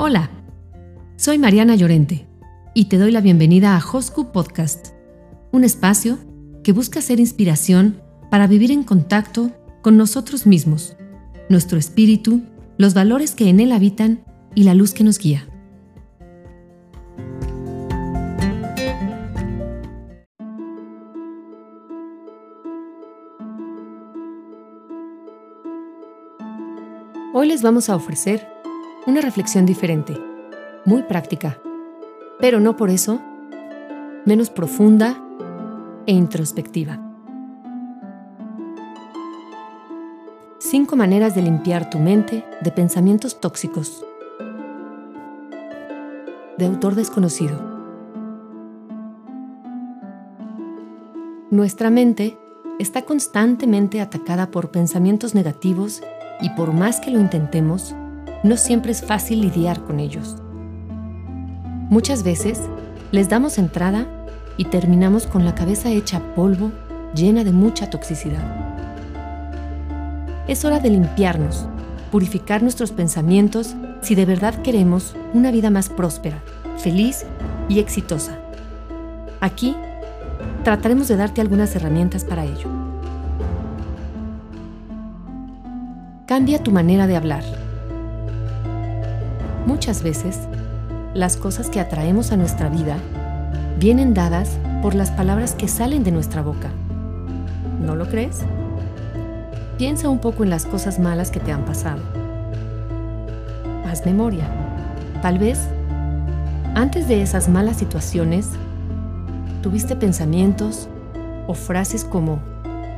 Hola, soy Mariana Llorente y te doy la bienvenida a Hosku Podcast, un espacio que busca ser inspiración para vivir en contacto con nosotros mismos, nuestro espíritu, los valores que en él habitan y la luz que nos guía. Hoy les vamos a ofrecer una reflexión diferente, muy práctica, pero no por eso menos profunda e introspectiva. Cinco maneras de limpiar tu mente de pensamientos tóxicos. De autor desconocido. Nuestra mente está constantemente atacada por pensamientos negativos y por más que lo intentemos, no siempre es fácil lidiar con ellos. Muchas veces les damos entrada y terminamos con la cabeza hecha polvo, llena de mucha toxicidad. Es hora de limpiarnos, purificar nuestros pensamientos si de verdad queremos una vida más próspera, feliz y exitosa. Aquí trataremos de darte algunas herramientas para ello. Cambia tu manera de hablar. Muchas veces, las cosas que atraemos a nuestra vida vienen dadas por las palabras que salen de nuestra boca. ¿No lo crees? Piensa un poco en las cosas malas que te han pasado. Haz memoria. Tal vez, antes de esas malas situaciones, tuviste pensamientos o frases como,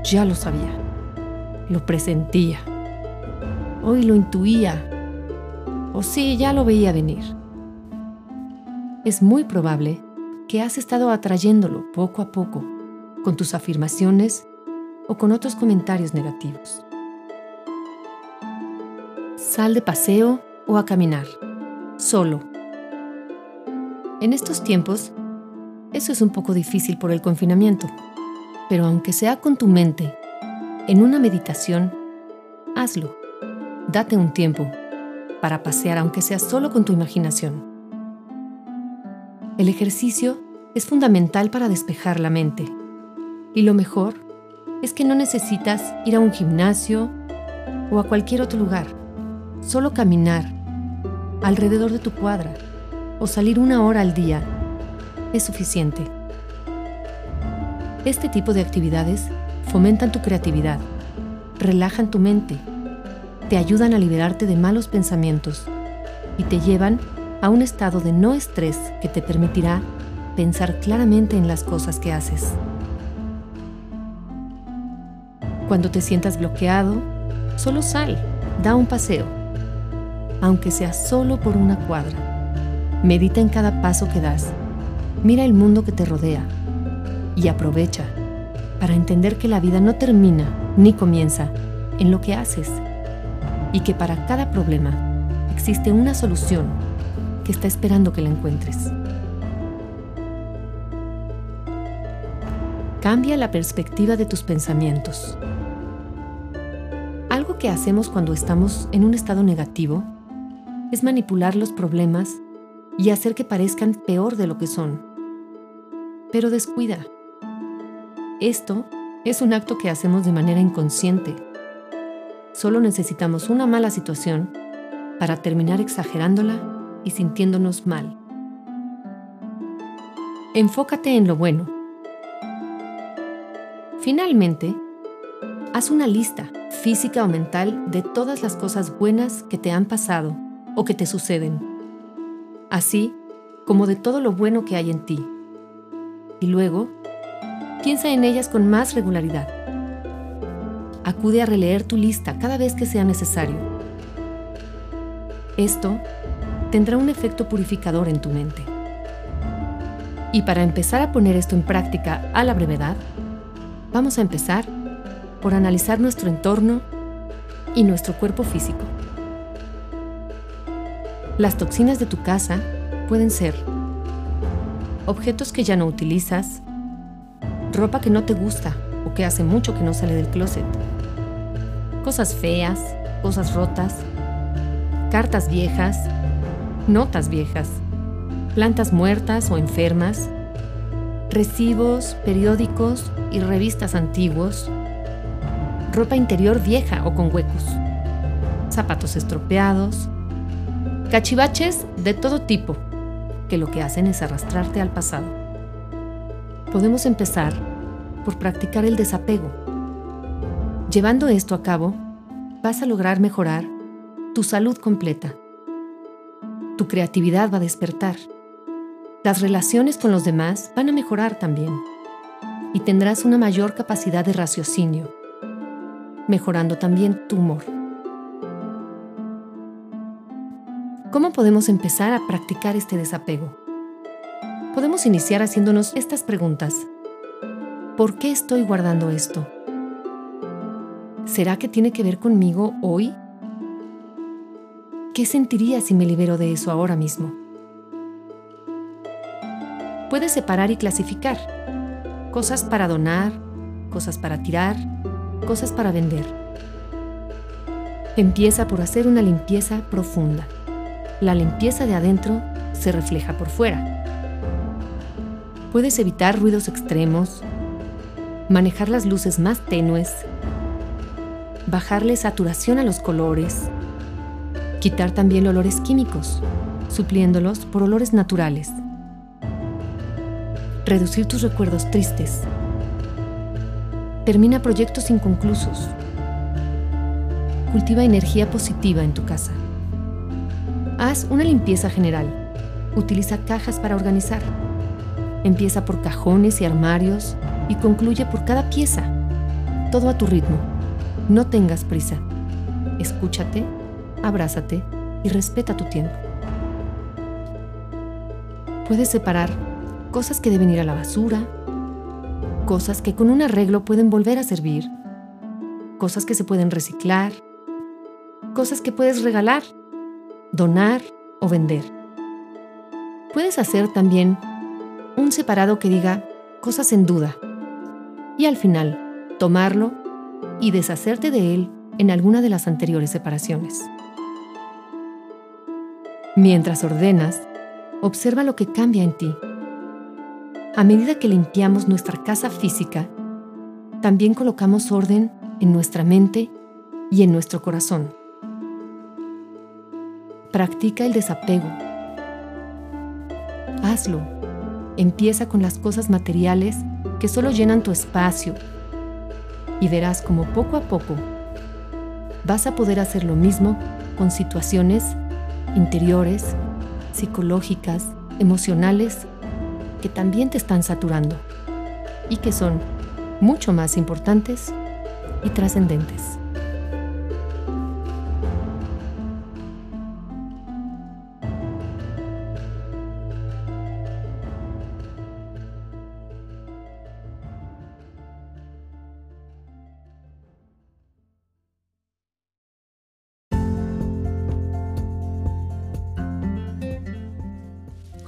ya lo sabía, lo presentía Hoy lo intuía. O sí, ya lo veía venir. Es muy probable que has estado atrayéndolo poco a poco con tus afirmaciones o con otros comentarios negativos. Sal de paseo o a caminar, solo. En estos tiempos, eso es un poco difícil por el confinamiento, pero aunque sea con tu mente, en una meditación, hazlo. Date un tiempo para pasear aunque sea solo con tu imaginación. El ejercicio es fundamental para despejar la mente. Y lo mejor es que no necesitas ir a un gimnasio o a cualquier otro lugar. Solo caminar alrededor de tu cuadra o salir una hora al día es suficiente. Este tipo de actividades fomentan tu creatividad, relajan tu mente te ayudan a liberarte de malos pensamientos y te llevan a un estado de no estrés que te permitirá pensar claramente en las cosas que haces. Cuando te sientas bloqueado, solo sal, da un paseo, aunque sea solo por una cuadra. Medita en cada paso que das, mira el mundo que te rodea y aprovecha para entender que la vida no termina ni comienza en lo que haces y que para cada problema existe una solución que está esperando que la encuentres. Cambia la perspectiva de tus pensamientos. Algo que hacemos cuando estamos en un estado negativo es manipular los problemas y hacer que parezcan peor de lo que son. Pero descuida. Esto es un acto que hacemos de manera inconsciente Solo necesitamos una mala situación para terminar exagerándola y sintiéndonos mal. Enfócate en lo bueno. Finalmente, haz una lista física o mental de todas las cosas buenas que te han pasado o que te suceden, así como de todo lo bueno que hay en ti. Y luego, piensa en ellas con más regularidad acude a releer tu lista cada vez que sea necesario. Esto tendrá un efecto purificador en tu mente. Y para empezar a poner esto en práctica a la brevedad, vamos a empezar por analizar nuestro entorno y nuestro cuerpo físico. Las toxinas de tu casa pueden ser objetos que ya no utilizas, ropa que no te gusta o que hace mucho que no sale del closet, cosas feas, cosas rotas, cartas viejas, notas viejas, plantas muertas o enfermas, recibos, periódicos y revistas antiguos, ropa interior vieja o con huecos, zapatos estropeados, cachivaches de todo tipo, que lo que hacen es arrastrarte al pasado. Podemos empezar por practicar el desapego. Llevando esto a cabo, vas a lograr mejorar tu salud completa. Tu creatividad va a despertar. Las relaciones con los demás van a mejorar también. Y tendrás una mayor capacidad de raciocinio, mejorando también tu humor. ¿Cómo podemos empezar a practicar este desapego? Podemos iniciar haciéndonos estas preguntas. ¿Por qué estoy guardando esto? ¿Será que tiene que ver conmigo hoy? ¿Qué sentiría si me libero de eso ahora mismo? Puedes separar y clasificar. Cosas para donar, cosas para tirar, cosas para vender. Empieza por hacer una limpieza profunda. La limpieza de adentro se refleja por fuera. Puedes evitar ruidos extremos, manejar las luces más tenues, bajarle saturación a los colores, quitar también olores químicos, supliéndolos por olores naturales, reducir tus recuerdos tristes, termina proyectos inconclusos, cultiva energía positiva en tu casa, haz una limpieza general, utiliza cajas para organizar, empieza por cajones y armarios, y concluye por cada pieza. Todo a tu ritmo. No tengas prisa. Escúchate, abrázate y respeta tu tiempo. Puedes separar cosas que deben ir a la basura, cosas que con un arreglo pueden volver a servir, cosas que se pueden reciclar, cosas que puedes regalar, donar o vender. Puedes hacer también un separado que diga cosas en duda y al final tomarlo y deshacerte de él en alguna de las anteriores separaciones. Mientras ordenas, observa lo que cambia en ti. A medida que limpiamos nuestra casa física, también colocamos orden en nuestra mente y en nuestro corazón. Practica el desapego. Hazlo. Empieza con las cosas materiales que solo llenan tu espacio y verás como poco a poco vas a poder hacer lo mismo con situaciones interiores, psicológicas, emocionales, que también te están saturando y que son mucho más importantes y trascendentes.